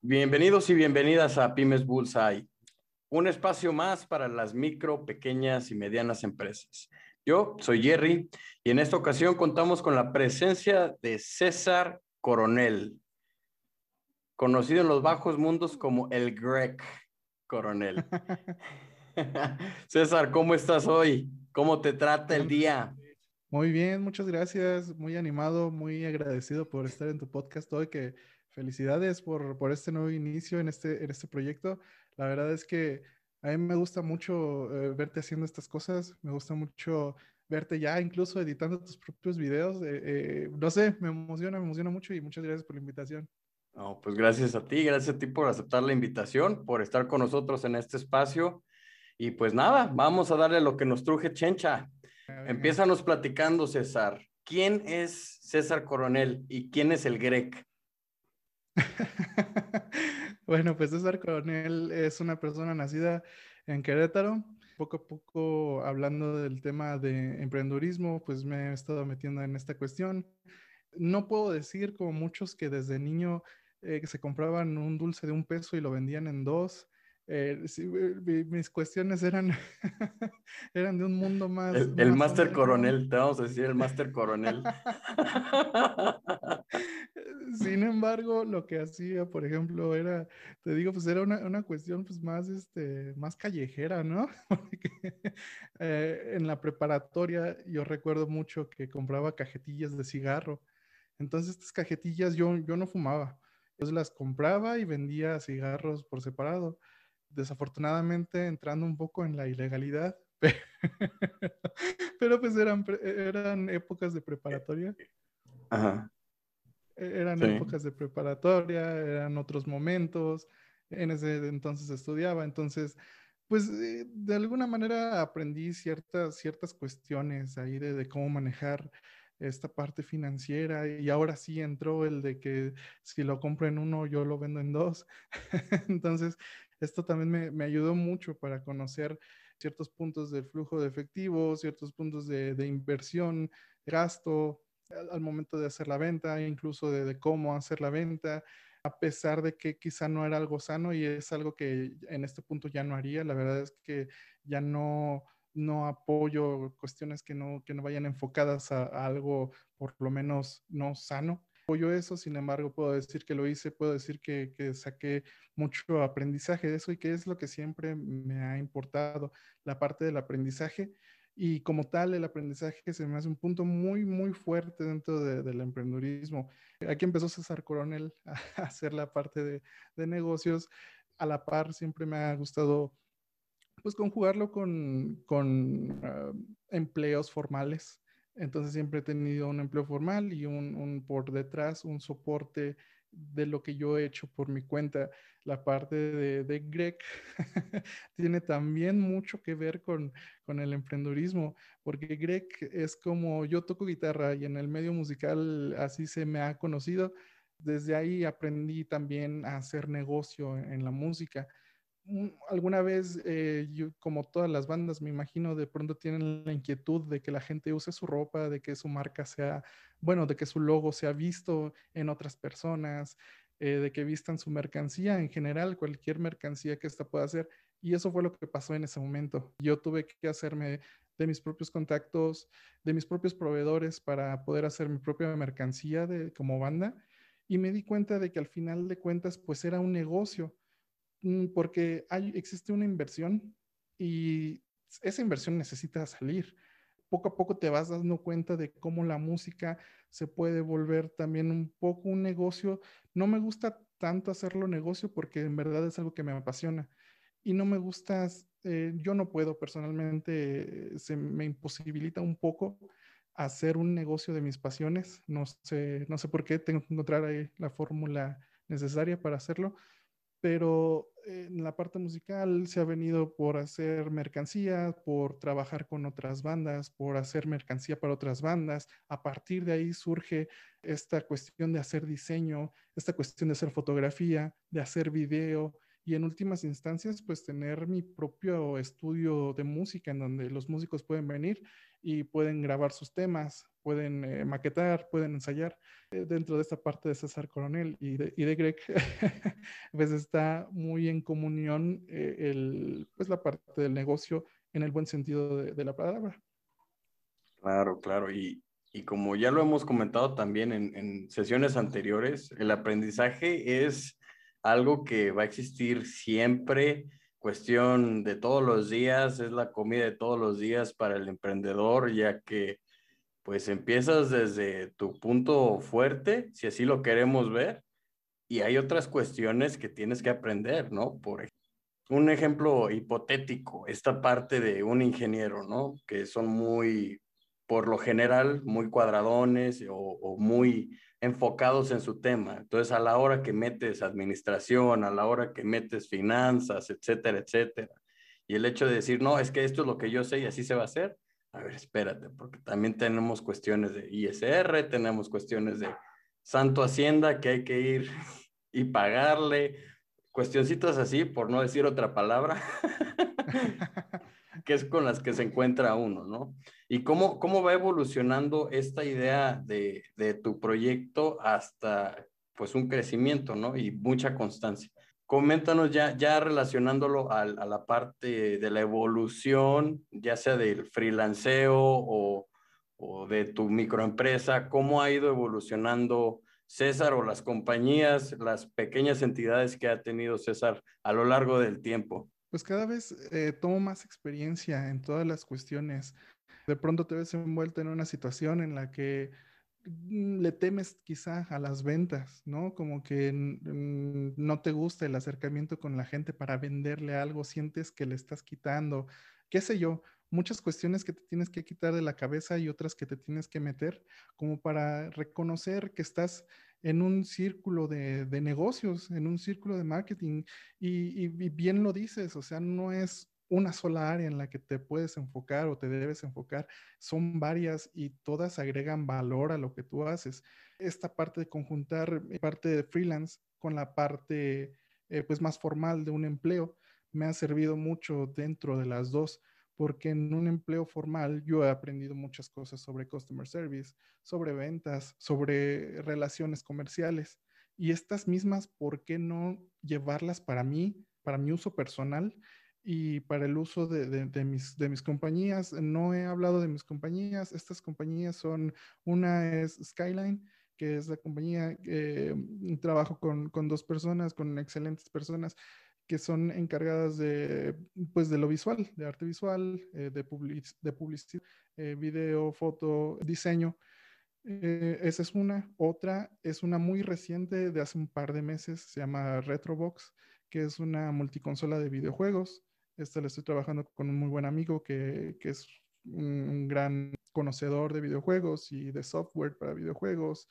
Bienvenidos y bienvenidas a Pymes Bullseye, un espacio más para las micro, pequeñas y medianas empresas. Yo soy Jerry y en esta ocasión contamos con la presencia de César Coronel, conocido en los bajos mundos como el Greg Coronel. César, ¿cómo estás hoy? ¿Cómo te trata el día? Muy bien, muchas gracias. Muy animado, muy agradecido por estar en tu podcast hoy, que felicidades por, por este nuevo inicio en este, en este proyecto. La verdad es que a mí me gusta mucho eh, verte haciendo estas cosas, me gusta mucho verte ya incluso editando tus propios videos. Eh, eh, no sé, me emociona, me emociona mucho y muchas gracias por la invitación. No, pues gracias a ti, gracias a ti por aceptar la invitación, por estar con nosotros en este espacio. Y pues nada, vamos a darle lo que nos truje Chencha. Empiezanos platicando, César. ¿Quién es César Coronel y quién es el Grec? bueno, pues César Coronel es una persona nacida en Querétaro. Poco a poco, hablando del tema de emprendedurismo, pues me he estado metiendo en esta cuestión. No puedo decir como muchos que desde niño eh, se compraban un dulce de un peso y lo vendían en dos. Eh, mis cuestiones eran, eran de un mundo más. El, Master Coronel, te vamos a decir el Master Coronel. Sin embargo, lo que hacía, por ejemplo, era, te digo, pues era una, una cuestión pues más, este, más callejera, ¿no? Eh, en la preparatoria yo recuerdo mucho que compraba cajetillas de cigarro. Entonces, estas cajetillas yo, yo no fumaba. Yo las compraba y vendía cigarros por separado desafortunadamente entrando un poco en la ilegalidad, pero pues eran, eran épocas de preparatoria. Ajá. E, eran épocas de preparatoria, eran otros momentos, en ese entonces estudiaba, entonces, pues eh, de alguna manera aprendí ciertas, ciertas cuestiones ahí de, de cómo manejar esta parte financiera y ahora sí entró el de que si lo compro en uno, yo lo vendo en dos. Entonces, esto también me, ayudó mucho para conocer ciertos puntos del flujo de efectivo, ciertos puntos de, inversión, gasto, al, momento de hacer la venta, incluso de, cómo hacer la venta, a pesar de que quizá no era algo sano y es algo que en este punto ya no haría. La verdad es que ya no, no apoyo cuestiones que no, que no vayan enfocadas a algo por lo menos no sano apoyo eso, sin embargo, puedo decir que lo hice, puedo decir que, que, saqué mucho aprendizaje de eso y que es lo que siempre me ha importado, la parte del aprendizaje. Y como tal, el aprendizaje se me hace un punto muy, muy fuerte dentro del emprendedurismo. Aquí empezó César Coronel a hacer la parte de, de negocios. A la par, siempre me ha gustado pues conjugarlo con, con ah, empleos formales. Entonces siempre he tenido un empleo formal y un, por detrás un soporte de lo que yo he hecho por mi cuenta. La parte de, de Greg tiene también mucho que ver con, con el emprendurismo, porque Greg es como yo toco guitarra y en el medio musical así se me ha conocido. Desde ahí aprendí también a hacer negocio en la música alguna vez, eh, como todas las bandas, me imagino, de pronto tienen la inquietud de que la gente use su ropa, de que su marca sea, bueno, de que su logo sea visto en otras personas, eh, de que vistan su mercancía en general, cualquier mercancía que ésta pueda hacer. Y eso fue lo que pasó en ese momento. Yo tuve que hacerme de mis propios contactos, de mis propios proveedores para poder hacer mi propia mercancía de, como banda. Y me di cuenta de que al final de cuentas, pues era un negocio porque hay, existe una inversión y esa inversión necesita salir. Poco a poco te vas dando cuenta de cómo la música se puede volver también un poco un negocio. No me gusta tanto hacerlo negocio porque en verdad es algo que me apasiona. Y no me gusta, eh, yo no puedo personalmente, se me imposibilita un poco hacer un negocio de mis pasiones. No sé, no sé por qué, tengo que encontrar ahí la fórmula necesaria para hacerlo pero en la parte musical se ha venido por hacer mercancía, por trabajar con otras bandas, por hacer mercancía para otras bandas. A partir de ahí surge esta cuestión de hacer diseño, esta cuestión de hacer fotografía, de hacer video y en últimas instancias pues tener mi propio estudio de música en donde los músicos pueden venir y pueden grabar sus temas, pueden eh, maquetar, pueden ensayar. Eh, dentro de esta parte de César Coronel y de, y de Greg, pues está muy en comunión eh, el, pues la parte del negocio en el buen sentido de, la palabra. Claro, claro. Y, y, como ya lo hemos comentado también en sesiones anteriores, el aprendizaje es algo que va a existir siempre cuestión de todos los días, es la comida de todos los días para el emprendedor, ya que pues empiezas desde tu punto fuerte, si así lo queremos ver, y hay otras cuestiones que tienes que aprender, ¿no? Por un ejemplo hipotético, esta parte de un ingeniero, ¿no? Que son muy, por lo general, muy cuadradones o, o muy enfocados en su tema. Entonces, a la hora que metes administración, a la hora que metes finanzas, etcétera, etcétera, y el hecho de decir, no, es que esto es lo que yo sé y así se va a hacer, a ver, espérate, porque también tenemos cuestiones de ISR, tenemos cuestiones de Santo Hacienda que hay que ir y pagarle, cuestioncitas así, por no decir otra palabra, que es con las que se encuentra uno, ¿no? ¿Y cómo, cómo va evolucionando esta idea de, de tu proyecto hasta pues un crecimiento, ¿no? Y mucha constancia. Coméntanos ya, ya relacionándolo a, a, la parte de la evolución, ya sea del freelanceo o, o de tu microempresa, cómo ha ido evolucionando César o las compañías, las pequeñas entidades que ha tenido César a lo largo del tiempo. Pues cada vez eh, tomo más experiencia en todas las cuestiones de pronto te ves envuelto en una situación en la que mm, le temes quizá a las ventas, ¿no? Como que no te gusta el acercamiento con la gente para venderle algo, sientes que le estás quitando, qué sé yo, muchas cuestiones que te tienes que quitar de la cabeza y otras que te tienes que meter como para reconocer que estás en un círculo de, negocios, en un círculo de marketing y, y bien lo dices, o sea, no es una sola área en la que te puedes enfocar o te debes enfocar, son varias y todas agregan valor a lo que tú haces. Esta parte de conjuntar eh, parte de freelance con la parte eh, pues más formal de un empleo me ha servido mucho dentro de las dos porque en un empleo formal yo he aprendido muchas cosas sobre customer service, sobre ventas, sobre relaciones comerciales y estas mismas, ¿por qué no llevarlas para mí, para mi uso personal y para el uso de, mis, de mis compañías. No he hablado de mis compañías. Estas compañías son, una es Skyline, que es la compañía mm, trabajo con, con, dos personas, con excelentes personas que son encargadas de, pues, de lo visual, de arte visual, eh, de, de publicidad, eh, video, foto, diseño. Eh, esa es una. Otra es una muy reciente de hace un par de meses, se llama Retrobox, que es una multiconsola de videojuegos. Esta le estoy trabajando con un muy buen amigo que, que es un, gran conocedor de videojuegos y de software para videojuegos.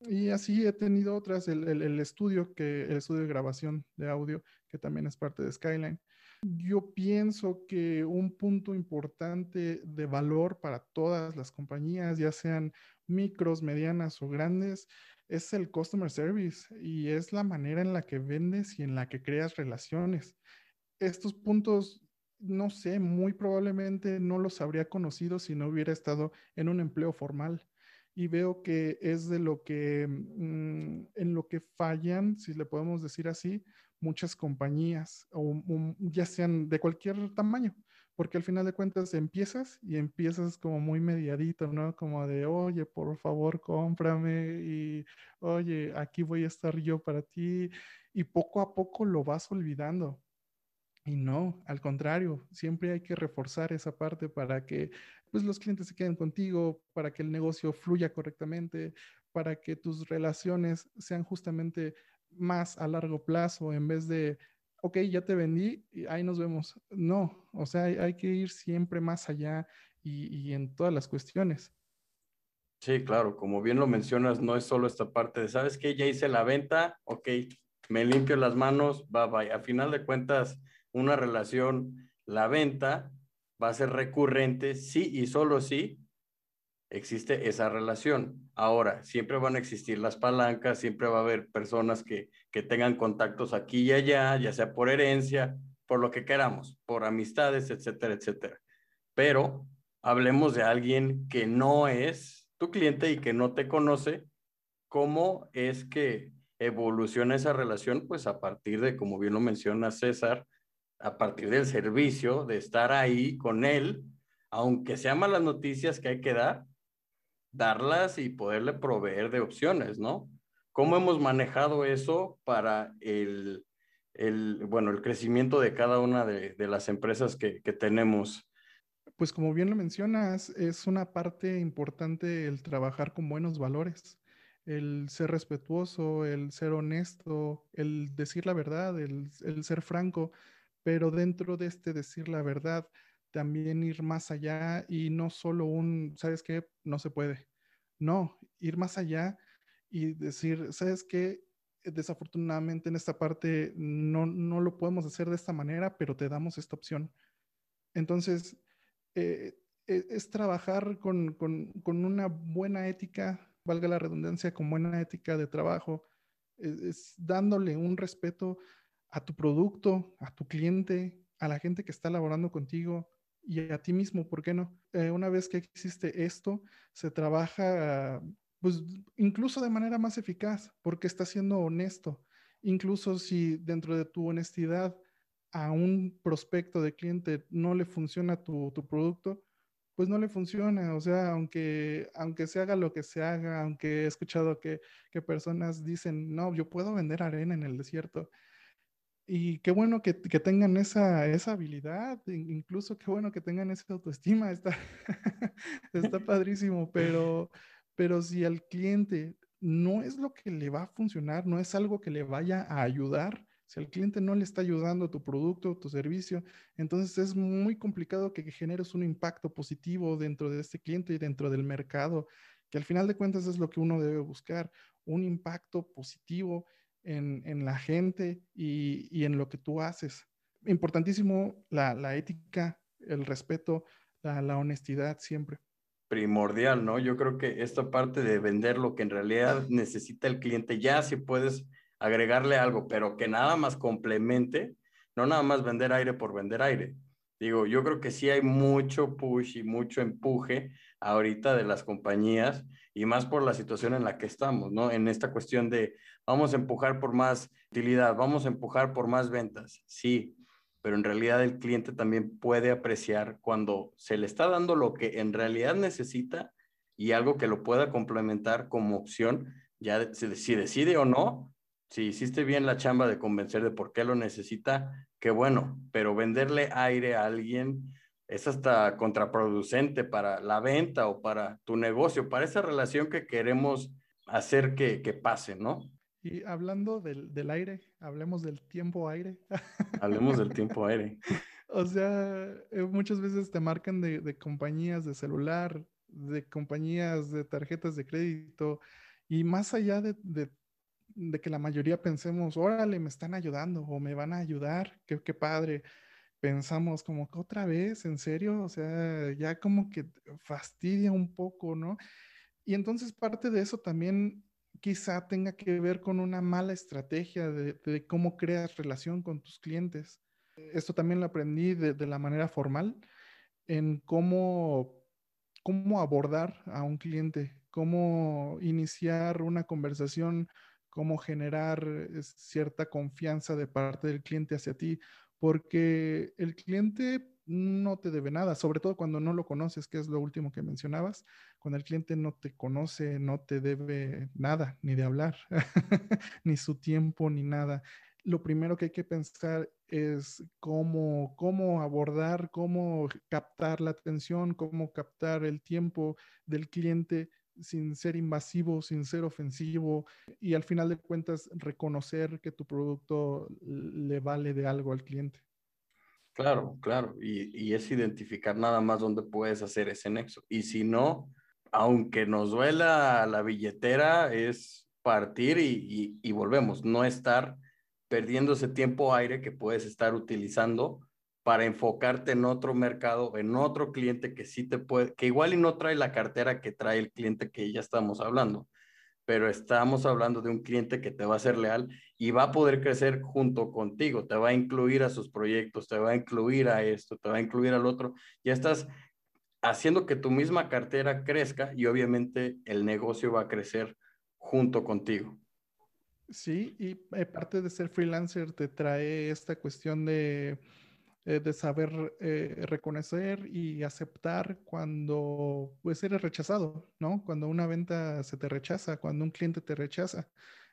Y así he tenido otras, el, el, estudio, que, el estudio de grabación de audio, que también es parte de Skyline. Yo pienso que un punto importante de valor para todas las compañías, ya sean micros, medianas o grandes, es el customer service y es la manera en la que vendes y en la que creas relaciones estos puntos, no sé, muy probablemente no los habría conocido si no hubiera estado en un empleo formal. Y veo que es de lo que, mm, en lo que fallan, si le podemos decir así, muchas compañías, o, ya sean de cualquier tamaño, porque al final de cuentas empiezas y empiezas como muy mediadito, ¿no? Como de, oye, por favor, cómprame y, oye, aquí voy a estar yo para ti. Y poco a poco lo vas olvidando y no, al contrario, siempre hay que reforzar esa parte para que pues, los clientes se queden contigo, para que el negocio fluya correctamente, para que tus relaciones sean justamente más a largo plazo en vez de, ok, ya te vendí y ahí nos vemos. No, o sea, hay, que ir siempre más allá y, y en todas las cuestiones. Sí, claro, como bien lo mencionas, no es solo esta parte de, ¿sabes qué? Ya hice la venta, ok, me limpio las manos, bye bye. A final de cuentas, una relación, la venta va a ser recurrente sí y solo si existe esa relación. Ahora, siempre van a existir las palancas, siempre va a haber personas que, que tengan contactos aquí y allá, ya sea por herencia, por lo que queramos, por amistades, etcétera, etcétera. Pero hablemos de alguien que no es tu cliente y que no te conoce, ¿cómo es que evoluciona esa relación? Pues a partir de, como bien lo menciona César, a partir del servicio, de estar ahí con él, aunque sean malas noticias que hay que dar, darlas y poderle proveer de opciones, ¿no? ¿Cómo hemos manejado eso para el, el bueno, el crecimiento de cada una de, de las empresas que, que tenemos? Pues como bien lo mencionas, es una parte importante el trabajar con buenos valores, el ser respetuoso, el ser honesto, el decir la verdad, el, el ser franco, pero dentro de este decir la verdad, también ir más allá y no solo un, ¿sabes qué? No se puede. No, ir más allá y decir, ¿sabes qué? Desafortunadamente en esta parte no, no lo podemos hacer de esta manera, pero te damos esta opción. Entonces, eh, e, es, trabajar con, con, con, una buena ética, valga la redundancia, con buena ética de trabajo, e, es dándole un respeto a tu producto, a tu cliente, a la gente que está laborando contigo, y a ti mismo, ¿por qué no? Eh, una vez que existe esto, se trabaja, pues incluso de manera más eficaz, porque está siendo honesto. Incluso si dentro de tu honestidad a un prospecto de cliente no le funciona tu, tu producto, pues no le funciona. O sea, aunque, aunque se haga lo que se haga, aunque he escuchado que, que personas dicen, no, yo puedo vender arena en el desierto y qué bueno que, que tengan esa, esa, habilidad, incluso qué bueno que tengan esa autoestima, está, está padrísimo, pero, pero si al cliente no es lo que le va a funcionar, no es algo que le vaya a ayudar, si al cliente no le está ayudando tu producto, tu servicio, entonces es muy complicado que generes un impacto positivo dentro de este cliente y dentro del mercado, que al final de cuentas es lo que uno debe buscar, un impacto positivo en, la gente y, en lo que tú haces. Importantísimo la, ética, el respeto, la, honestidad siempre. Primordial, ¿no? Yo creo que esta parte de vender lo que en realidad necesita el cliente, ya si puedes agregarle algo, pero que nada más complemente, no nada más vender aire por vender aire. Digo, yo creo que sí hay mucho push y mucho empuje ahorita de las compañías y más por la situación en la que estamos, ¿no? En esta cuestión de vamos a empujar por más utilidad, vamos a empujar por más ventas, sí, pero en realidad el cliente también puede apreciar cuando se le está dando lo que en realidad necesita y algo que lo pueda complementar como opción, ya si, decide o no, si hiciste bien la chamba de convencer de por qué lo necesita, qué bueno, pero venderle aire a alguien es hasta contraproducente para la venta o para tu negocio, para esa relación que queremos hacer que, que pase, ¿no? Y hablando del, del, aire, hablemos del tiempo aire. Hablemos del tiempo aire. o sea, eh, muchas veces te marcan de, de, compañías de celular, de compañías de tarjetas de crédito, y más allá de, de, de que la mayoría pensemos, órale, me están ayudando o me van a ayudar, qué, qué padre pensamos como que otra vez, en serio, o sea, ya como que fastidia un poco, ¿no? Y entonces parte de eso también quizá tenga que ver con una mala estrategia de, cómo creas relación con tus clientes. Esto también lo aprendí de, de la manera formal, en cómo, cómo abordar a un cliente, cómo iniciar una conversación, cómo generar eh, cierta confianza de parte del cliente hacia ti, porque el cliente no te debe nada, sobre todo cuando no lo conoces, que es lo último que mencionabas. Cuando el cliente no te conoce, no te debe nada, ni de hablar, ni su tiempo, ni nada. Lo primero que hay que pensar es cómo, cómo abordar, cómo captar la atención, cómo captar el tiempo del cliente sin ser invasivo, sin ser ofensivo y al final de cuentas reconocer que tu producto le vale de algo al cliente. Claro, claro, y, es identificar nada más dónde puedes hacer ese nexo. Y si no, aunque nos duela la billetera, es partir y, y volvemos, no estar perdiendo ese tiempo aire que puedes estar utilizando para enfocarte en otro mercado, en otro cliente que sí te puede, que igual y no trae la cartera que trae el cliente que ya estamos hablando, pero estamos hablando de un cliente que te va a ser leal y va a poder crecer junto contigo, te va a incluir a sus proyectos, te va a incluir a esto, te va a incluir al otro. Ya estás haciendo que tu misma cartera crezca y obviamente el negocio va a crecer junto contigo. Sí, y eh, parte de ser freelancer te trae esta cuestión de, eh, de saber eh, reconocer y aceptar cuando pues eres rechazado, ¿no? Cuando una venta se te rechaza, cuando un cliente te rechaza.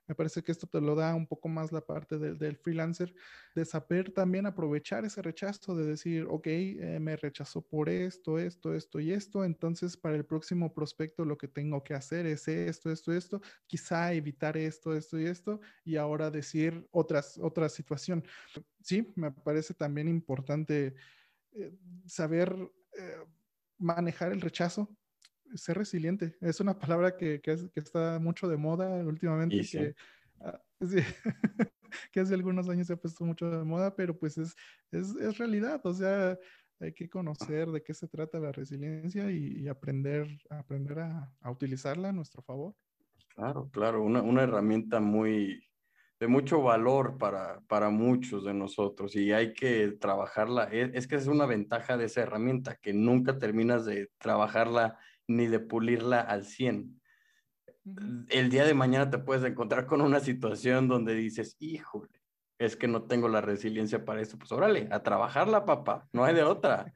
Me parece que esto te lo da un poco más la parte del, freelancer, de saber también aprovechar ese rechazo, de decir, ok, eh, me rechazó por esto, esto, esto y esto, entonces para el próximo prospecto lo que tengo que hacer es esto, esto, esto, quizá evitar esto, esto y esto, y ahora decir otras, otra situación. Sí, me parece también importante eh, saber eh, manejar el rechazo, ser resiliente. Es una palabra que, que, está mucho de moda últimamente, que, ah, que, hace algunos años se ha puesto mucho de moda, pero pues es, es, es, realidad. O sea, hay que conocer de qué se trata la resiliencia y, aprender, aprender a, a, utilizarla a nuestro favor. Claro, claro, una, una herramienta muy de mucho valor para, para muchos de nosotros y hay que trabajarla. Es, es que es una ventaja de esa herramienta, que nunca terminas de trabajarla ni de pulirla al 100. El día de mañana te puedes encontrar con una situación donde dices, híjole, es que no tengo la resiliencia para esto. Pues órale, a trabajarla, papá, no hay de otra,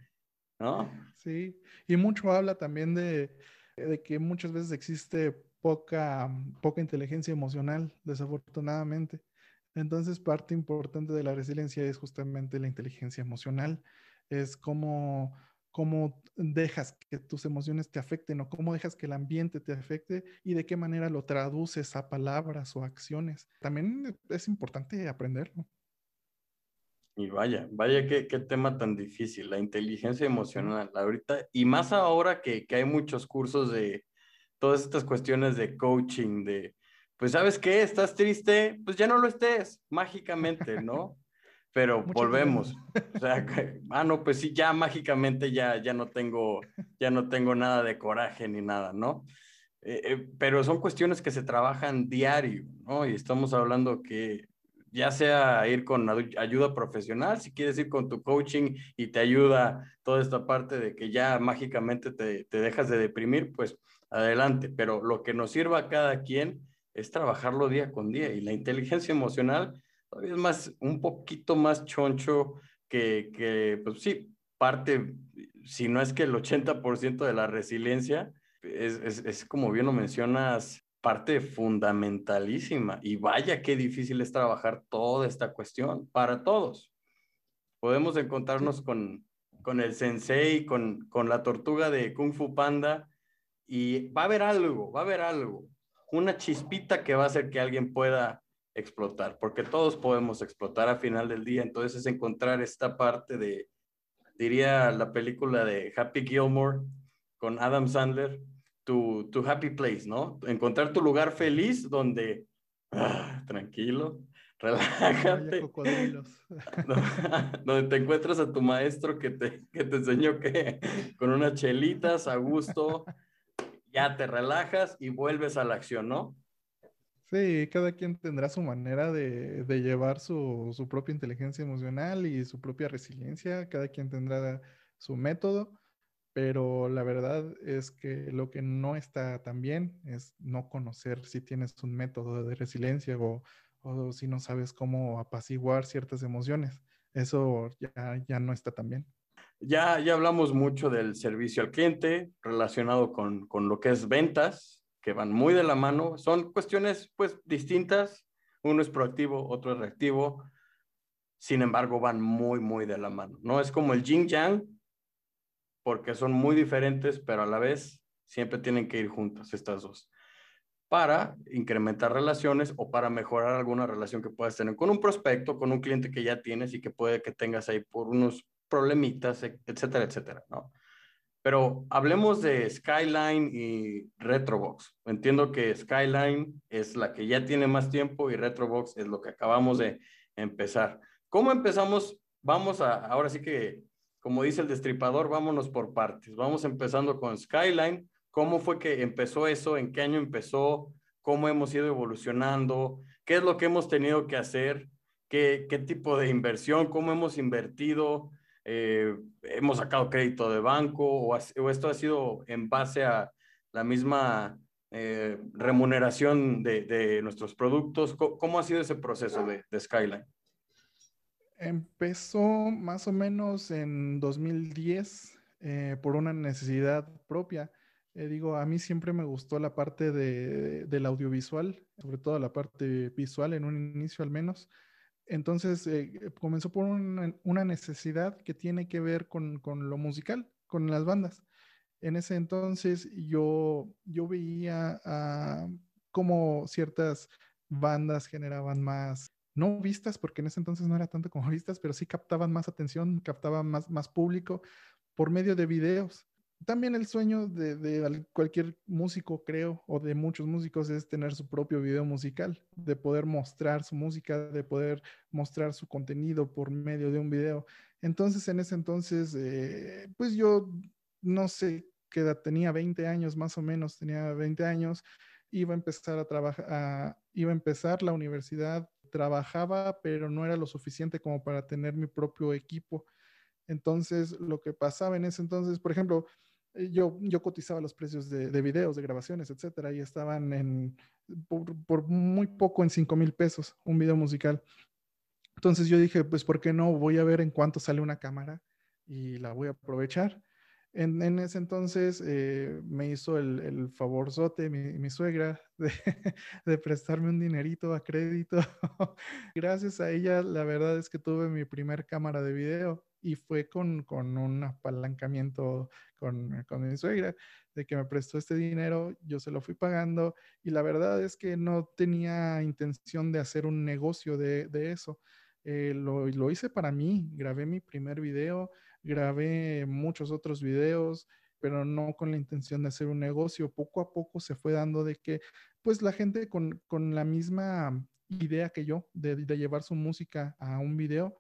¿no? Sí, y mucho habla también de, que muchas veces existe poca, poca inteligencia emocional, desafortunadamente. Entonces, parte importante de la resiliencia es justamente la inteligencia emocional, es como cómo dejas que tus emociones te afecten o cómo dejas que el ambiente te afecte y de qué manera lo traduces a palabras o acciones. También es importante aprenderlo. Y vaya, vaya qué, qué tema tan difícil, la inteligencia emocional ahorita, y más ahora que, que hay muchos cursos de todas estas cuestiones de coaching, de, pues sabes qué, estás triste, pues ya no lo estés, mágicamente, ¿no? Pero volvemos. O sea, ah, no, pues sí, ya mágicamente ya, ya, no tengo, ya no tengo nada de coraje ni nada, ¿no? Eh, eh, pero son cuestiones que se trabajan diario, ¿no? Y estamos hablando que ya sea ir con ayuda profesional, si quieres ir con tu coaching y te ayuda toda esta parte de que ya mágicamente te, te dejas de deprimir, pues adelante, pero lo que nos sirva a cada quien es trabajarlo día con día y la inteligencia emocional todavía es más, un poquito más choncho que, que pues sí, parte, si no es que el 80% de la resiliencia, es, es, es, como bien lo mencionas, parte fundamentalísima. Y vaya qué difícil es trabajar toda esta cuestión para todos. Podemos encontrarnos con, con el sensei, con, con la tortuga de Kung Fu Panda, y va a haber algo, va a haber algo, una chispita que va a hacer que alguien pueda explotar, porque todos podemos explotar a final del día. Entonces es encontrar esta parte de, diría la película de Happy Gilmore con Adam Sandler, tu, tu happy place, ¿no? Encontrar tu lugar feliz donde, ah, tranquilo, relájate. donde te encuentras a tu maestro que te, que te enseñó que con unas chelitas a gusto, ya te relajas y vuelves a la acción, ¿no? Sí, cada quien tendrá su manera de, llevar su, propia inteligencia emocional y su propia resiliencia, cada quien tendrá su método, pero la verdad es que lo que no está tan bien es no conocer si tienes un método de resiliencia o, o si no sabes cómo apaciguar ciertas emociones. Eso ya, ya no está tan bien. Ya, ya hablamos mucho del servicio al cliente relacionado con, con lo que es ventas, que van muy de la mano. Son cuestiones pues distintas. Uno es proactivo, otro es reactivo. Sin embargo, van muy, muy de la mano. No es como el yin yang, porque son muy diferentes, pero a la vez siempre tienen que ir juntas estas dos para incrementar relaciones o para mejorar alguna relación que puedas tener con un prospecto, con un cliente que ya tienes y que puede que tengas ahí por unos problemitas, etcétera, etcétera, ¿no? Pero hablemos de Skyline y Retrobox. Entiendo que Skyline es la que ya tiene más tiempo y Retrobox es lo que acabamos de empezar. ¿Cómo empezamos? Vamos a, ahora sí que, como dice el destripador, vámonos por partes. Vamos empezando con Skyline. ¿Cómo fue que empezó eso? ¿En qué año empezó? ¿Cómo hemos ido evolucionando? ¿Qué es lo que hemos tenido que hacer? ¿Qué, qué tipo de inversión? ¿Cómo hemos invertido? Eh, hemos sacado crédito de banco o, esto ha sido en base a la misma eh, remuneración de, nuestros productos? ¿Cómo, ha sido ese proceso de, Skyline? Empezó más o menos en 2010 eh, por una necesidad propia. digo, a mí siempre me gustó la parte de, del audiovisual, sobre todo la parte visual en un inicio al menos. Entonces eh, comenzó por una, necesidad que tiene que ver con, lo musical, con las bandas. En ese entonces yo, yo veía uh, cómo ciertas bandas generaban más, no vistas, porque en ese entonces no era tanto como vistas, pero sí captaban más atención, captaban más, más público por medio de videos también el sueño de, cualquier músico, creo, o de muchos músicos, es tener su propio video musical, de poder mostrar su música, de poder mostrar su contenido por medio de un video. Entonces, en ese entonces, eh, pues yo no sé qué edad tenía, 20 años más o menos, tenía 20 años, iba a empezar a trabajar, iba a empezar la universidad, trabajaba, pero no era lo suficiente como para tener mi propio equipo. Entonces, lo que pasaba en ese entonces, por ejemplo, yo, yo cotizaba los precios de, de videos, de grabaciones, etcétera, y estaban en, por, muy poco en 5 mil pesos un video musical. Entonces yo dije, pues, ¿por qué no? Voy a ver en cuánto sale una cámara y la voy a aprovechar. En, ese entonces eh, me hizo el, el favorzote mi, mi suegra de, de, prestarme un dinerito a crédito. Gracias a ella, la verdad es que tuve mi primer cámara de video y fue con, con un apalancamiento con, con, mi suegra, de que me prestó este dinero, yo se lo fui pagando y la verdad es que no tenía intención de hacer un negocio de, de eso. Eh, lo, lo, hice para mí, grabé mi primer video, grabé muchos otros videos, pero no con la intención de hacer un negocio. Poco a poco se fue dando de que, pues la gente con, con la misma idea que yo de, de llevar su música a un video,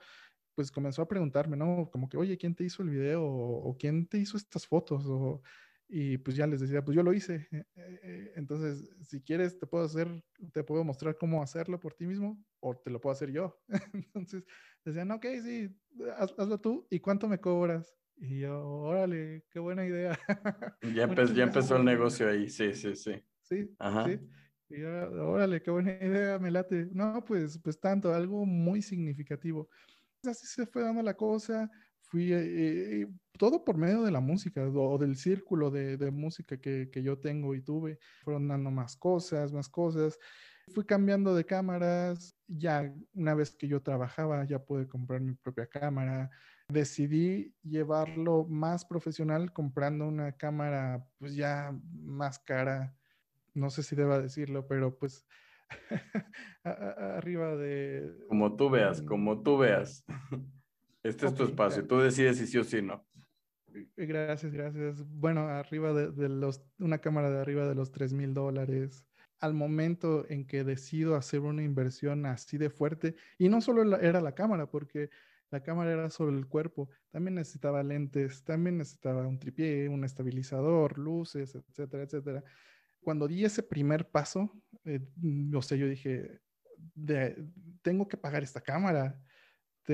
pues comenzó a preguntarme, ¿no? Como que, oye, ¿quién te hizo el video? ¿O, quién te hizo estas fotos? O, y pues ya les decía, pues yo lo hice. Eh, eh, entonces, si quieres, te puedo hacer, te puedo mostrar cómo hacerlo por ti mismo o te lo puedo hacer yo. Entonces, decían, ok, sí, hazlo tú. ¿Y cuánto me cobras? Y yo, órale, qué buena idea. Ya, ya empezó el negocio ahí, sí, sí, sí. Sí, Ajá. sí. Y yo, órale, qué buena idea, me late. No, pues, pues tanto, algo muy significativo así se fue dando la cosa, fui eh, eh, todo por medio de la música o del círculo de, música que, que, yo tengo y tuve. Fueron dando más cosas, más cosas. Fui cambiando de cámaras. Ya una vez que yo trabajaba, ya pude comprar mi propia cámara. Decidí llevarlo más profesional comprando una cámara pues ya más cara. No sé si deba decirlo, pero pues arriba de... Como tú veas, como tú veas. Este es tu espacio, tú decides si sí o si no. Gracias, gracias. Bueno, arriba de, los, una cámara de arriba de los 3 mil dólares. Al momento en que decido hacer una inversión así de fuerte, y no solo era la cámara, porque la cámara era solo el cuerpo, también necesitaba lentes, también necesitaba un tripié, un estabilizador, luces, etcétera, etcétera cuando di ese primer paso, eh, o sea, yo dije, tengo que pagar esta cámara,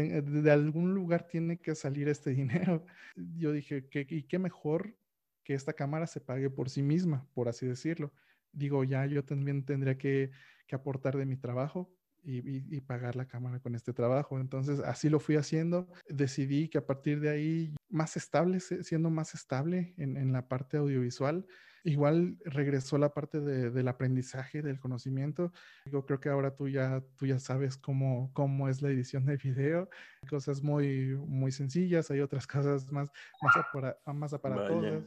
de, algún lugar tiene que salir este dinero. Yo dije, ¿y qué mejor que esta cámara se pague por sí misma, por así decirlo? Digo, ya yo también tendría que, que aportar de mi trabajo y, pagar la cámara con este trabajo. Entonces, así lo fui haciendo. Decidí que a partir de ahí, más estable, siendo más estable en, en la parte audiovisual, igual regresó la parte de, del aprendizaje, del conocimiento. Yo creo que ahora tú ya, tú ya sabes cómo, cómo es la edición de video. Hay cosas muy, muy sencillas, hay otras cosas más, más, más aparatosas.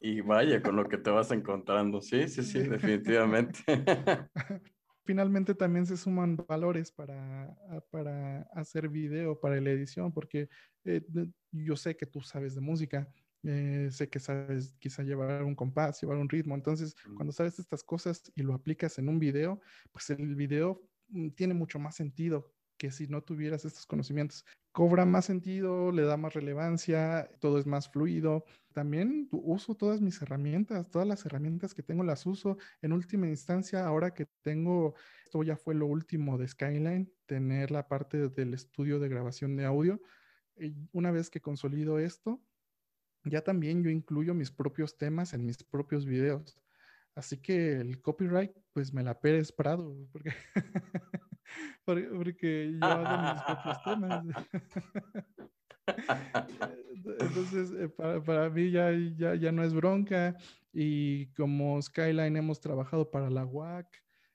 Y vaya con lo que te vas encontrando. Sí, sí, sí, definitivamente. Finalmente también se suman valores para, para hacer video, para la edición, porque eh, yo sé que tú sabes de música eh, sé que sabes quizá llevar un compás, llevar un ritmo. Entonces, cuando sabes estas cosas y lo aplicas en un video, pues el video mm, tiene mucho más sentido que si no tuvieras estos conocimientos. Cobra más sentido, le da más relevancia, todo es más fluido. También uso todas mis herramientas, todas las herramientas que tengo las uso. En última instancia, ahora que tengo, esto ya fue lo último de Skyline, tener la parte del estudio de grabación de audio una vez que consolido esto, ya también yo incluyo mis propios temas en mis propios videos. Así que el copyright, pues me la Pérez Prado, porque, porque yo hago mis propios temas. Entonces, eh, para, para, mí ya, ya, ya no es bronca. Y como Skyline hemos trabajado para la UAC,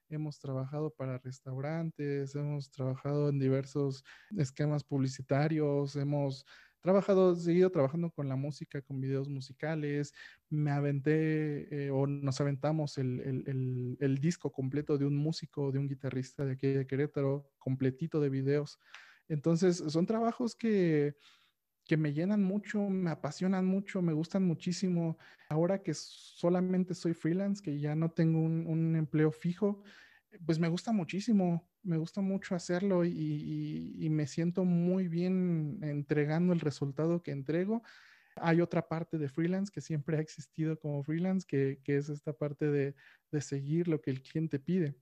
hemos trabajado para restaurantes, hemos trabajado en diversos esquemas publicitarios, hemos trabajado, seguido trabajando con la música, con videos musicales. Me aventé eh, o nos aventamos el, el, el, disco completo de un músico, de un guitarrista de aquí de Querétaro, completito de videos. Entonces, son trabajos que, que me llenan mucho, me apasionan mucho, me gustan muchísimo. Ahora que solamente soy freelance, que ya no tengo un, un empleo fijo, pues me gusta muchísimo me gusta mucho hacerlo y, me siento muy bien entregando el resultado que entrego. Hay otra parte de freelance que siempre ha existido como freelance, que, es esta parte de, seguir lo que el cliente pide.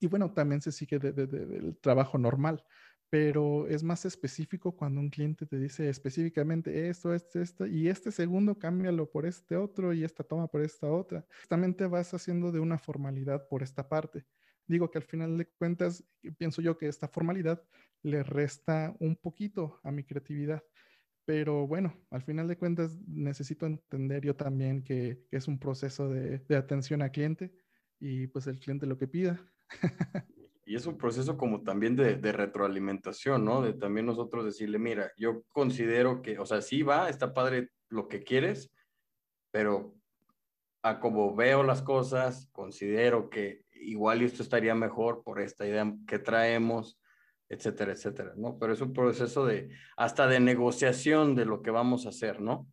Y bueno, también se sigue del trabajo normal, pero es más específico cuando un cliente te dice específicamente esto, esto, esto, y este segundo cámbialo por este otro y esta toma por esta otra. También te vas haciendo de una formalidad por esta parte digo que al final de cuentas, pienso yo que esta formalidad le resta un poquito a mi creatividad. Pero bueno, al final de cuentas necesito entender yo también que, es un proceso de, atención a cliente y pues el cliente lo que pida. y es un proceso como también de, de, retroalimentación, ¿no? De también nosotros decirle, mira, yo considero que, o sea, sí va, está padre lo que quieres, pero a como veo las cosas, considero que igual esto estaría mejor por esta idea que traemos, etcétera, etcétera, ¿no? Pero es un proceso de, hasta de negociación de lo que vamos a hacer, ¿no?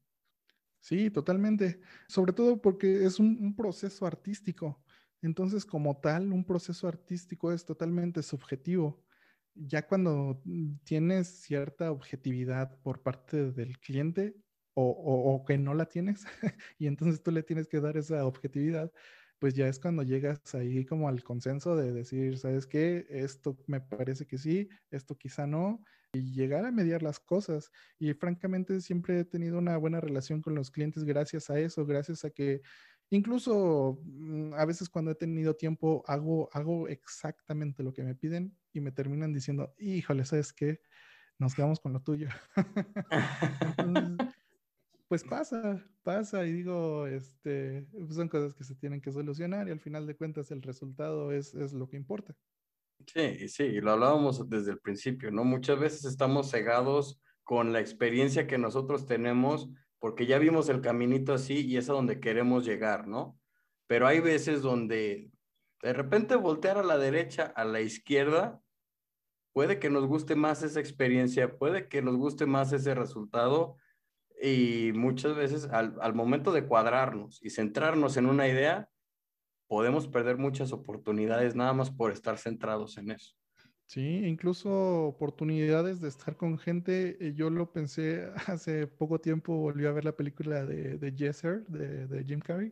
Sí, totalmente. Sobre todo porque es un, proceso artístico. Entonces, como tal, un proceso artístico es totalmente subjetivo. Ya cuando tienes cierta objetividad por parte del cliente o, que no la tienes, y entonces tú le tienes que dar esa objetividad, pues ya es cuando llegas ahí como al consenso de decir, ¿sabes qué? Esto me parece que sí, esto quizá no, y llegar a mediar las cosas. Y francamente siempre he tenido una buena relación con los clientes gracias a eso, gracias a que incluso mm, a veces cuando he tenido tiempo hago, hago exactamente lo que me piden y me terminan diciendo, híjole, ¿sabes qué? Nos quedamos con lo tuyo. pues pasa, pasa y digo, este, pues, son cosas que se tienen que solucionar y al final de cuentas el resultado es, es lo que importa. Sí, sí, lo hablábamos desde el principio, ¿no? Muchas veces estamos cegados con la experiencia que nosotros tenemos porque ya vimos el caminito así y es a donde queremos llegar, ¿no? Pero hay veces donde de repente voltear a la derecha, a la izquierda, puede que nos guste más esa experiencia, puede que nos guste más ese resultado y muchas veces al, al, momento de cuadrarnos y centrarnos en una idea, podemos perder muchas oportunidades nada más por estar centrados en eso. Sí, incluso oportunidades de estar con gente. Eh, yo lo pensé hace poco tiempo, volví a ver la película de, de Jesser, de, de Jim Carrey,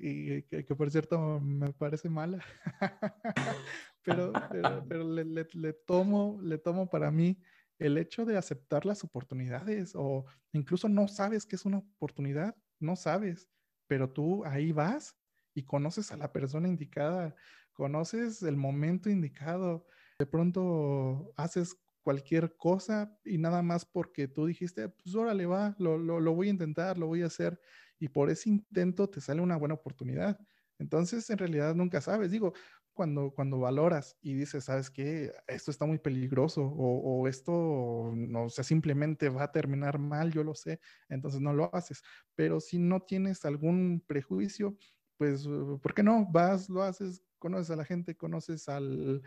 y que, que, por cierto me parece mala, pero, pero, pero le, le, le, tomo, le tomo para mí el hecho de aceptar las oportunidades o incluso no sabes que es una oportunidad, no sabes, pero tú ahí vas y conoces a la persona indicada, conoces el momento indicado, de pronto haces cualquier cosa y nada más porque tú dijiste, pues órale va, lo, lo, lo voy a intentar, lo voy a hacer y por ese intento te sale una buena oportunidad. Entonces, en realidad nunca sabes. Digo, cuando, cuando valoras y dices, ¿sabes qué? Esto está muy peligroso o, esto, no sé, simplemente va a terminar mal, yo lo sé, entonces no lo haces. Pero si no tienes algún prejuicio, pues, ¿por qué no? Vas, lo haces, conoces a la gente, conoces al,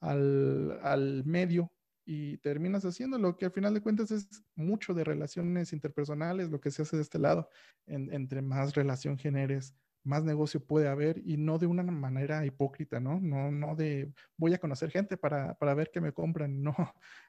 al medio y terminas haciendo lo que al final de cuentas es mucho de relaciones interpersonales, lo que se hace de este lado. entre más relación generes, más negocio puede haber y no de una manera hipócrita, ¿no? No, no de voy a conocer gente para, para ver que me compran, no,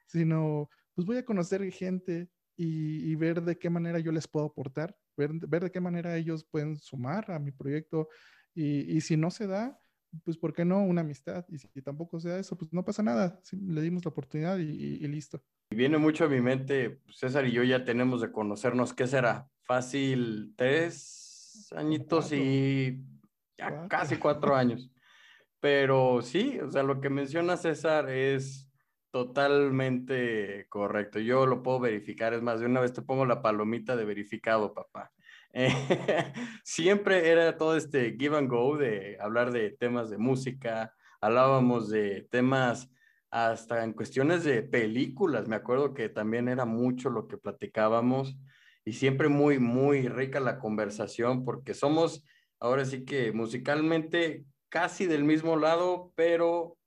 sino pues voy a conocer gente y, y, ver de qué manera yo les puedo aportar, ver, ver de qué manera ellos pueden sumar a mi proyecto y, y si no se da, pues ¿por qué no una amistad? Y si tampoco sea eso, pues no pasa nada, le dimos la oportunidad y, y, listo. Y viene mucho a mi mente, César y yo ya tenemos de conocernos, ¿qué será? Fácil, tres añitos y ya casi cuatro años. Pero sí, o sea, lo que menciona César es totalmente correcto. Yo lo puedo verificar, es más, de una vez te pongo la palomita de verificado, papá. siempre era todo este give and go de hablar de temas de música, hablábamos de temas hasta en cuestiones de películas, me acuerdo que también era mucho lo que platicábamos y siempre muy, muy rica la conversación porque somos ahora sí que musicalmente casi del mismo lado, pero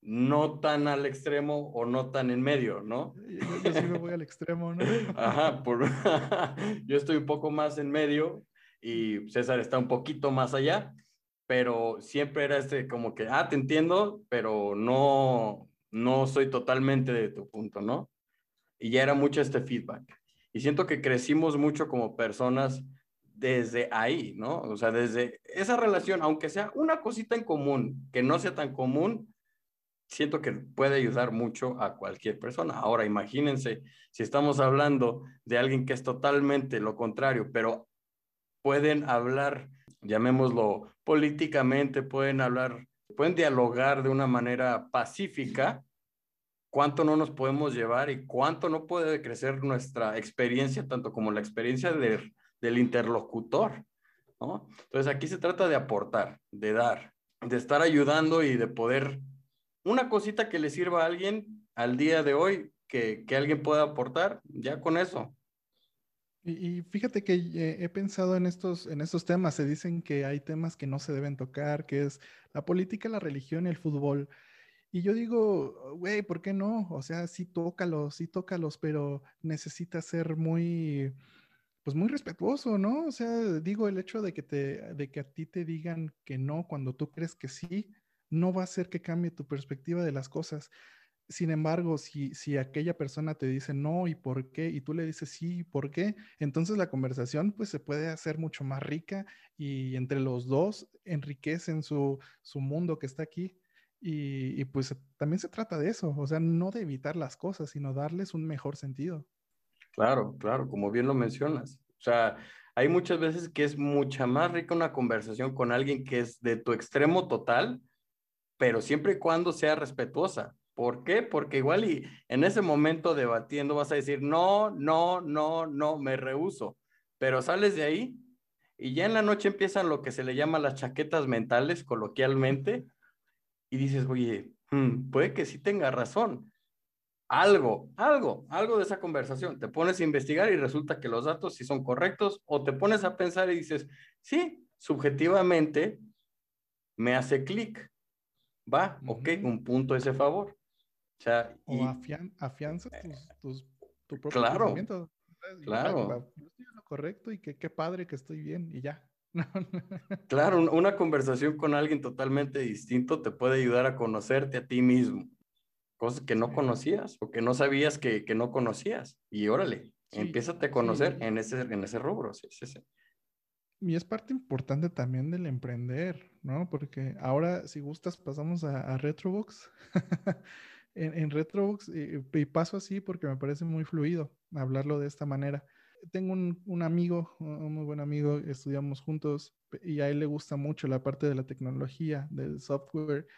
no tan al extremo o no tan en medio, ¿no? Yo, sí me voy al extremo, ¿no? Ajá, por... yo estoy un poco más en medio y César está un poquito más allá, pero siempre era este como que, ah, te entiendo, pero no, no soy totalmente de tu punto, ¿no? Y ya era mucho este feedback. Y siento que crecimos mucho como personas desde ahí, ¿no? O sea, desde esa relación, aunque sea una cosita en común, que no sea tan común, siento que puede ayudar mucho a cualquier persona. Ahora, imagínense si estamos hablando de alguien que es totalmente lo contrario, pero pueden hablar, llamémoslo políticamente, pueden hablar, pueden dialogar de una manera pacífica, cuánto no nos podemos llevar y cuánto no puede crecer nuestra experiencia, tanto como la experiencia del interlocutor. ¿no? Entonces aquí se trata de aportar, de dar, de estar ayudando y de poder una cosita que le sirva a alguien al día de hoy, que, alguien pueda aportar, ya con eso. Y, fíjate que eh, he pensado en estos, en estos temas, se dicen que hay temas que no se deben tocar, que es la política, la religión y el fútbol. Y yo digo, güey, ¿por qué no? O sea, sí tócalos, sí tócalos, pero necesita ser muy, pues muy respetuoso, ¿no? O sea, digo, el hecho de que te, de que a ti te digan que no cuando tú crees que sí, no va a hacer que cambie tu perspectiva de las cosas. Sin embargo, si, si aquella persona te dice no y por qué, y tú le dices sí y por qué, entonces la conversación pues se puede hacer mucho más rica y entre los dos enriquecen su, su mundo que está aquí. Y, y, pues también se trata de eso, o sea, no de evitar las cosas, sino darles un mejor sentido. Claro, claro, como bien lo mencionas. O sea, hay muchas veces que es mucha más rica una conversación con alguien que es de tu extremo total pero siempre y cuando sea respetuosa. ¿Por qué? Porque igual y en ese momento debatiendo vas a decir, no, no, no, no, me rehuso. Pero sales de ahí y ya en la noche empiezan lo que se le llama las chaquetas mentales, coloquialmente, y dices, oye, hmm, puede que sí tenga razón. Algo, algo, algo de esa conversación. Te pones a investigar y resulta que los datos sí son correctos, o te pones a pensar y dices, sí, subjetivamente me hace clic va, ok, un punto ese favor. O sea, y, afianza tus, tu propio claro, Claro. Yo estoy lo correcto y que qué padre que estoy bien y ya. claro, una conversación con alguien totalmente distinto te puede ayudar a conocerte a ti mismo. Cosas que no conocías o que no sabías que, que no conocías. Y órale, sí, a conocer en, ese, en ese rubro. Sí, sí, sí. Y es parte importante también del emprender, ¿no? Porque ahora, si gustas, pasamos a, Retrobox. en, Retrobox, y, paso así porque me parece muy fluido hablarlo de esta manera. Tengo un, un, amigo, un muy buen amigo, estudiamos juntos y a él le gusta mucho la parte de la tecnología, del software.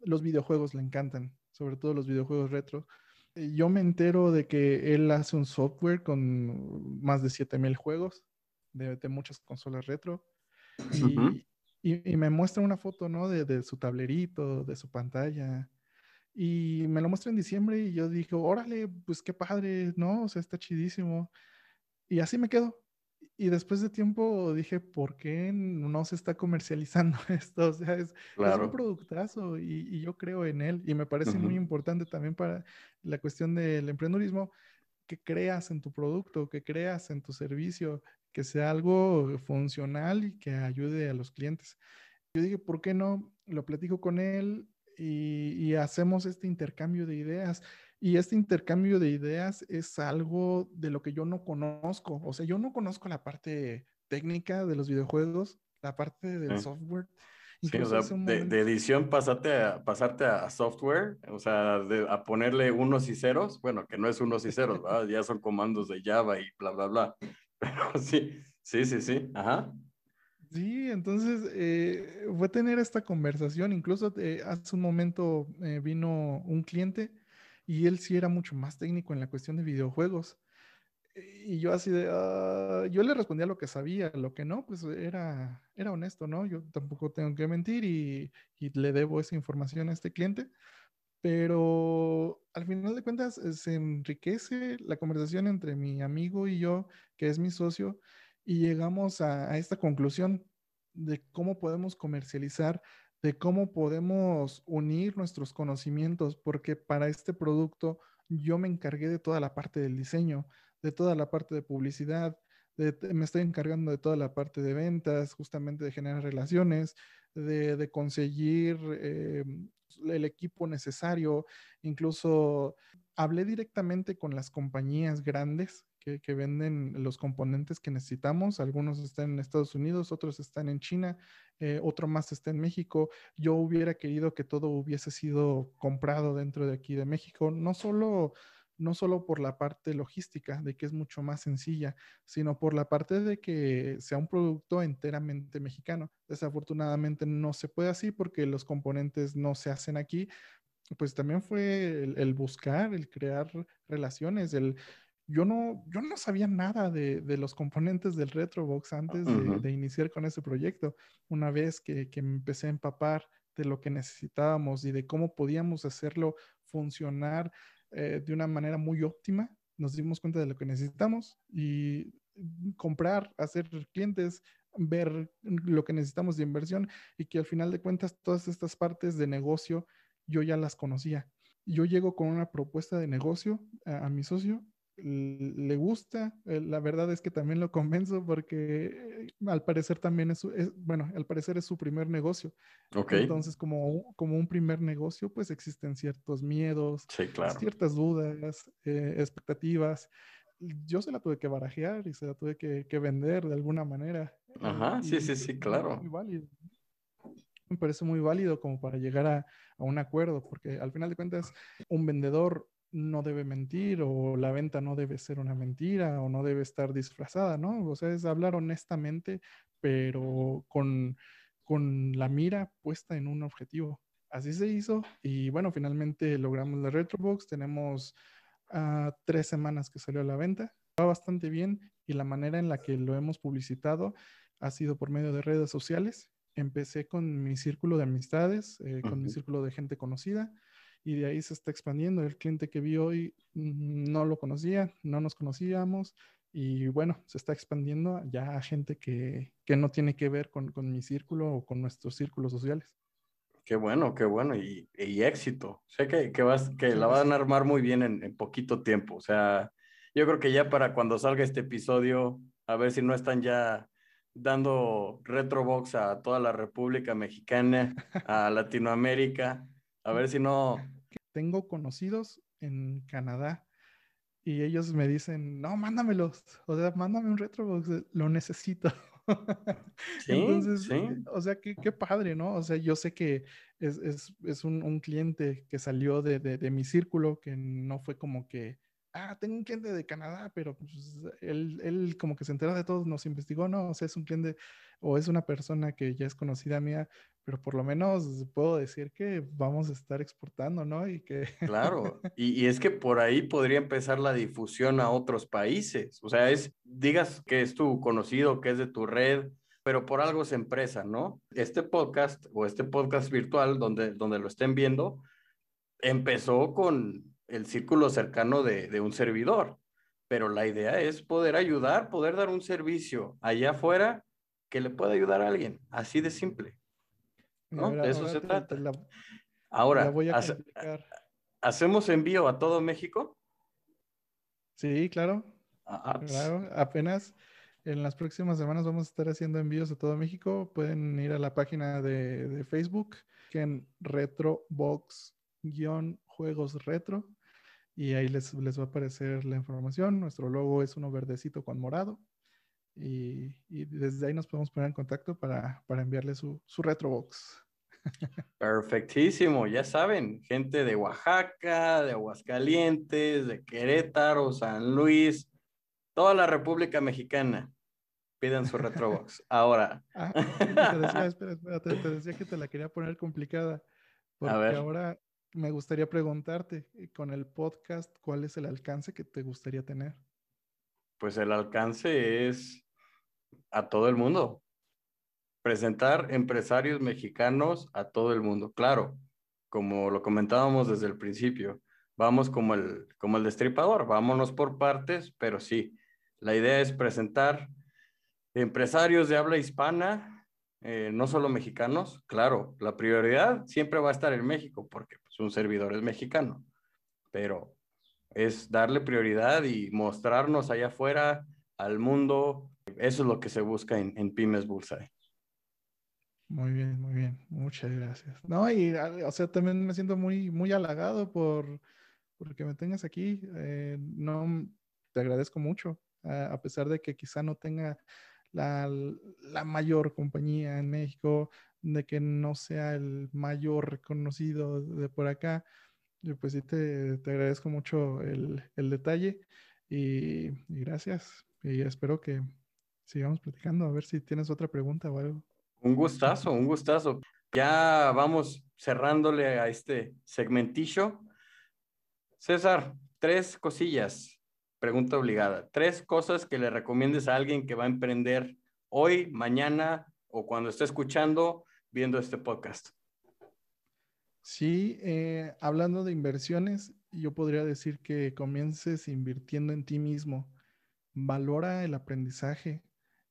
Los videojuegos le encantan, sobre todo los videojuegos retro. Yo me entero de que él hace un software con más de 7000 juegos de, muchas consolas retro. Y, y, me muestra una foto, ¿no? De, de, su tablerito, de su pantalla. Y me lo muestra en diciembre y yo dije, órale, pues qué padre, ¿no? O sea, está chidísimo. Y así me quedo. Y después de tiempo dije, ¿por qué no se está comercializando esto? O sea, es, un productazo y, y, yo creo en él. Y me parece muy importante también para la cuestión del emprendedurismo que creas en tu producto, que creas en tu servicio, que sea algo funcional y que ayude a los clientes. Yo dije, ¿por qué no? Lo platico con él y, hacemos este intercambio de ideas. Y este intercambio de ideas es algo de lo que yo no conozco. O sea, yo no conozco la parte técnica de los videojuegos, la parte del software. Sí, o sea, de, edición pasarte a, pasarte a software, o sea, a ponerle unos y ceros, bueno, que no es unos y ceros, ya son comandos de Java y bla, bla, bla. Pero sí, sí, sí, sí, ajá. Sí, entonces eh, fue tener esta conversación. Incluso eh, hace un momento eh, vino un cliente y él sí era mucho más técnico en la cuestión de videojuegos. Y yo así de, ah", yo le respondía lo que sabía, lo que no, pues era, era honesto, ¿no? Yo tampoco tengo que mentir y, y le debo esa información a este cliente. Pero al final de cuentas se enriquece la conversación entre mi amigo y yo, que es mi socio, y llegamos a, esta conclusión de cómo podemos comercializar, de cómo podemos unir nuestros conocimientos, porque para este producto yo me encargué de toda la parte del diseño, de toda la parte de publicidad, me estoy encargando de toda la parte de ventas, justamente de generar relaciones, de, conseguir eh, el equipo necesario, incluso hablé directamente con las compañías grandes que, venden los componentes que necesitamos. Algunos están en Estados Unidos, otros están en China, eh, otro más está en México. Yo hubiera querido que todo hubiese sido comprado dentro de aquí de México, no solo no solo por la parte logística, de que es mucho más sencilla, sino por la parte de que sea un producto enteramente mexicano. Desafortunadamente no se puede así porque los componentes no se hacen aquí. Pues también fue el, buscar, el crear relaciones, el, yo no, yo no sabía nada de, los componentes del Retrobox antes de, iniciar con ese proyecto. Una vez que, me empecé a empapar de lo que necesitábamos y de cómo podíamos hacerlo funcionar eh, de una manera muy óptima, nos dimos cuenta de lo que necesitamos y comprar, hacer clientes, ver lo que necesitamos de inversión y que al final de cuentas todas estas partes de negocio yo ya las conocía. Yo llego con una propuesta de negocio a mi socio le gusta. Eh, la verdad es que también lo convenzo porque eh, al parecer también es, bueno, al parecer es su primer negocio. Entonces, como, como un primer negocio, pues existen ciertos miedos, ciertas dudas, eh, expectativas. Yo se la tuve que barajear y se la tuve que, vender de alguna manera. Ajá, sí, sí, sí, claro. Me parece muy válido como para llegar a, a un acuerdo, porque al final de cuentas, un vendedor no debe mentir o la venta no debe ser una mentira o no debe estar disfrazada, ¿no? O sea, es hablar honestamente, pero con, la mira puesta en un objetivo. Así se hizo y bueno, finalmente logramos la Retrobox. Tenemos ah, tres semanas que salió a la venta. Va bastante bien y la manera en la que lo hemos publicitado ha sido por medio de redes sociales. Empecé con mi círculo de amistades, eh, con mi círculo de gente conocida y de ahí se está expandiendo. El cliente que vi hoy mm, no lo conocía, no nos conocíamos y bueno, se está expandiendo ya a gente que, que no tiene que ver con, con, mi círculo o con nuestros círculos sociales. Qué bueno, qué bueno y, y éxito. Sé que, que, vas, que la van a armar muy bien en, en poquito tiempo. O sea, yo creo que ya para cuando salga este episodio, a ver si no están ya dando retrobox a toda la República Mexicana, a Latinoamérica. A ver si no. Tengo conocidos en Canadá y ellos me dicen, no, mándamelos. O sea, mándame un Retrobox, eh, lo necesito. Sí, Entonces, sí. o sea, qué, qué, padre, ¿no? O sea, yo sé que es, es, es un, un, cliente que salió de, de, de, mi círculo, que no fue como que, ah, tengo un cliente de Canadá, pero pues, él, él como que se entera de todo, nos investigó, ¿no? O sea, es un cliente o es una persona que ya es conocida mía, pero por lo menos puedo decir que vamos a estar exportando, ¿no? Y que... Claro, y, es que por ahí podría empezar la difusión a otros países. O sea, es, digas que es tu conocido, que es de tu red, pero por algo es empresa, ¿no? Este podcast o este podcast virtual donde, donde lo estén viendo, empezó con el círculo cercano de, de un servidor, pero la idea es poder ayudar, poder dar un servicio allá afuera que le pueda ayudar a alguien, así de simple. ¿no? de eso se trata. ahora, ¿hacemos envío a todo México? Sí, claro. Ah, claro, apenas en las próximas semanas vamos a estar haciendo envíos a todo México. Pueden ir a la página de, Facebook, que en retrobox-juegos retro, y ahí les, les va a aparecer la información. Nuestro logo es uno verdecito con morado. y, desde ahí nos podemos poner en contacto para, para enviarle su, su Retrobox. Perfectísimo, ya saben, gente de Oaxaca, de Aguascalientes, de Querétaro, San Luis, toda la República Mexicana. Pidan su Retrobox. Ahora. Ah, te decía, espera, espera, te, decía que te la quería poner complicada. Porque ahora me gustaría preguntarte, eh, con el podcast, ¿cuál es el alcance que te gustaría tener? Pues el alcance es a todo el mundo presentar empresarios mexicanos a todo el mundo. Claro, como lo comentábamos desde el principio, vamos como el, como el destripador, vámonos por partes, pero sí, la idea es presentar empresarios de habla hispana, eh, no solo mexicanos. Claro, la prioridad siempre va a estar en México porque pues, un servidor es mexicano, pero es darle prioridad y mostrarnos allá afuera al mundo. Eso es lo que se busca en, en Pymes Bullseye. Muy bien, muy bien. Muchas gracias. No, y o sea, también me siento muy, muy halagado por, que me tengas aquí. Eh, no, te agradezco mucho, a pesar de que quizá no tenga la, mayor compañía en México, de que no sea el mayor reconocido de por acá. Pues sí, te, agradezco mucho el, detalle y, y gracias. Y espero que sigamos platicando, a ver si tienes otra pregunta o algo. Un gustazo, un gustazo. Ya vamos cerrándole a este segmentillo. César, tres cosillas, pregunta obligada. Tres cosas que le recomiendes a alguien que va a emprender hoy, mañana o cuando esté escuchando, viendo este podcast. Sí, eh, hablando de inversiones, yo podría decir que comiences invirtiendo en ti mismo. Valora el aprendizaje,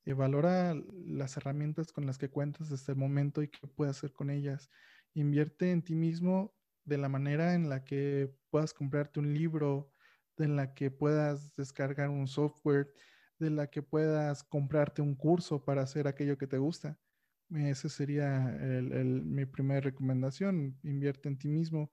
valora las herramientas con las que cuentas hasta el momento y qué puedes hacer con ellas. Invierte en ti mismo de la manera en la que puedas comprarte un libro, de la que puedas descargar un software, de la que puedas comprarte un curso para hacer aquello que te gusta. Esa sería mi primera recomendación, invierte en ti mismo.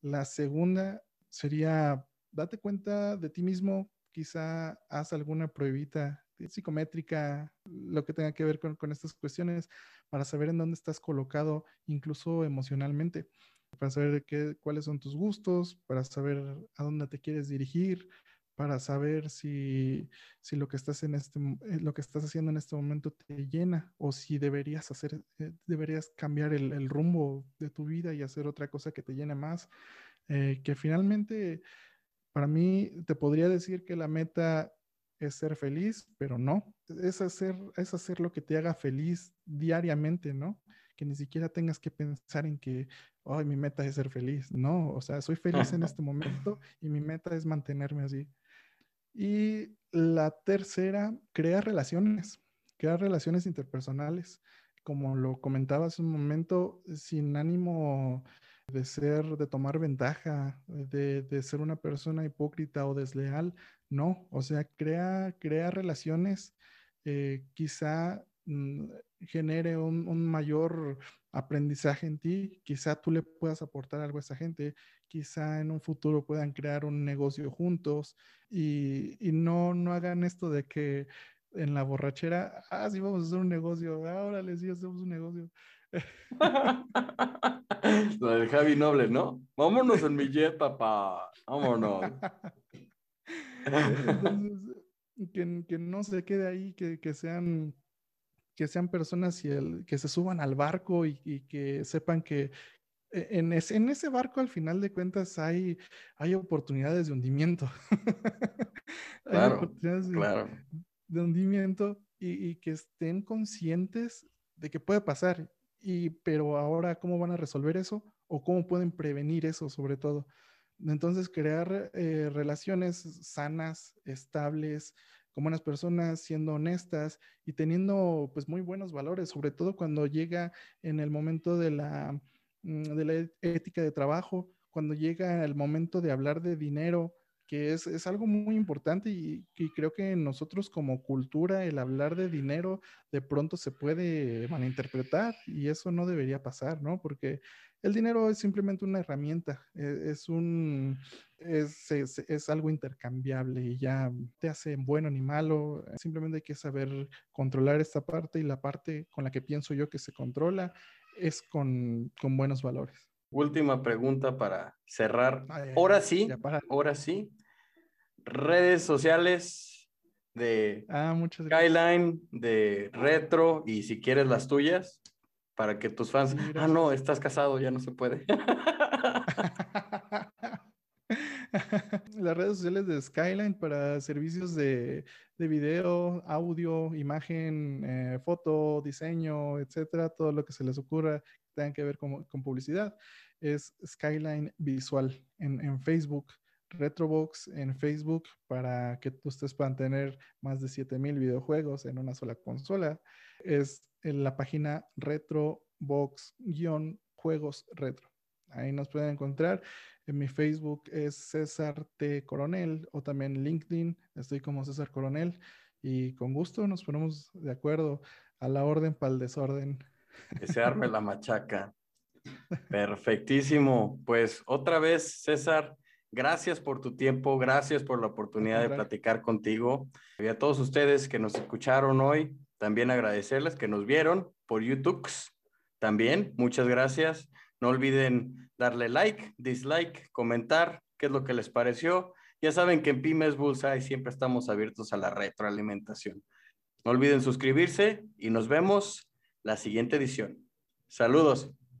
La segunda sería, date cuenta de ti mismo, quizá haz alguna pruebita psicométrica, lo que tenga que ver con, estas cuestiones, para saber en dónde estás colocado, incluso emocionalmente, para saber qué, cuáles son tus gustos, para saber a dónde te quieres dirigir, para saber si, si lo, que estás en este, eh, lo que estás haciendo en este momento te llena o si deberías hacer, eh, deberías cambiar el, rumbo de tu vida y hacer otra cosa que te llene más. Eh, que finalmente, para mí, te podría decir que la meta es ser feliz, pero no, es hacer, es hacer lo que te haga feliz diariamente, ¿no? Que ni siquiera tengas que pensar en que, ay, mi meta es ser feliz, no, o sea, soy feliz en este momento y mi meta es mantenerme así. Y la tercera, crear relaciones, crear relaciones interpersonales. Como lo comentaba hace un momento, sin ánimo de ser, de tomar ventaja, de, de, ser una persona hipócrita o desleal, no, o sea, crea, crea relaciones, eh, quizá mm, genere un, mayor aprendizaje en ti, quizá tú le puedas aportar algo a esa gente, quizá en un futuro puedan crear un negocio juntos y, no, no hagan esto de que en la borrachera, ah, sí, vamos a hacer un negocio, ahora les sí, hacemos un negocio. Lo del Javi Noble, ¿no? Vámonos en mi jet, papá. Vámonos. Entonces, que, no se quede ahí, que, sean que sean personas y el, que se suban al barco y, que sepan que e, en ese, en ese, barco al final de cuentas hay, hay oportunidades de hundimiento. claro, oportunidades de, hundimiento y, y, que estén conscientes de que puede pasar. Y, pero ahora, ¿cómo van a resolver eso? ¿O cómo pueden prevenir eso sobre todo? Entonces, crear eh, relaciones sanas, estables, con buenas personas, siendo honestas y teniendo pues muy buenos valores, sobre todo cuando llega en el momento de la, mm, de la ética de trabajo, cuando llega el momento de hablar de dinero, que es, es algo muy importante y, creo que nosotros como cultura el hablar de dinero de pronto se puede malinterpretar y eso no debería pasar, ¿no? Porque el dinero es simplemente una herramienta, e, es, un, es, es, es, algo intercambiable y ya te hace bueno ni malo, simplemente hay que saber controlar esta parte y la parte con la que pienso yo que se controla es con, con buenos valores. Última pregunta para cerrar. ahora sí, ahora sí. Redes sociales de ah, Skyline, de Retro y si quieres las tuyas, para que tus fans... ah, no, estás casado, ya no se puede. las redes sociales de Skyline para servicios de, de video, audio, imagen, eh, foto, diseño, etcétera, todo lo que se les ocurra que tenga que ver con, con publicidad, es Skyline Visual en, en, Facebook, Retrobox en Facebook para que ustedes puedan tener más de 7000 videojuegos en una sola consola. Es en la página Retrobox-juegos retro. Ahí nos pueden encontrar. En mi Facebook es César T. Coronel o también LinkedIn. Estoy como César Coronel y con gusto nos ponemos de acuerdo a la orden para el desorden. Que arme la machaca. Perfectísimo. Pues otra vez, César, gracias por tu tiempo, gracias por la oportunidad de platicar contigo. Y a todos ustedes que nos escucharon hoy, también agradecerles que nos vieron por YouTube. También, muchas gracias. No olviden darle like, dislike, comentar qué es lo que les pareció. Ya saben que en Pymes Bullseye siempre estamos abiertos a la retroalimentación. No olviden suscribirse y nos vemos la siguiente edición. Saludos.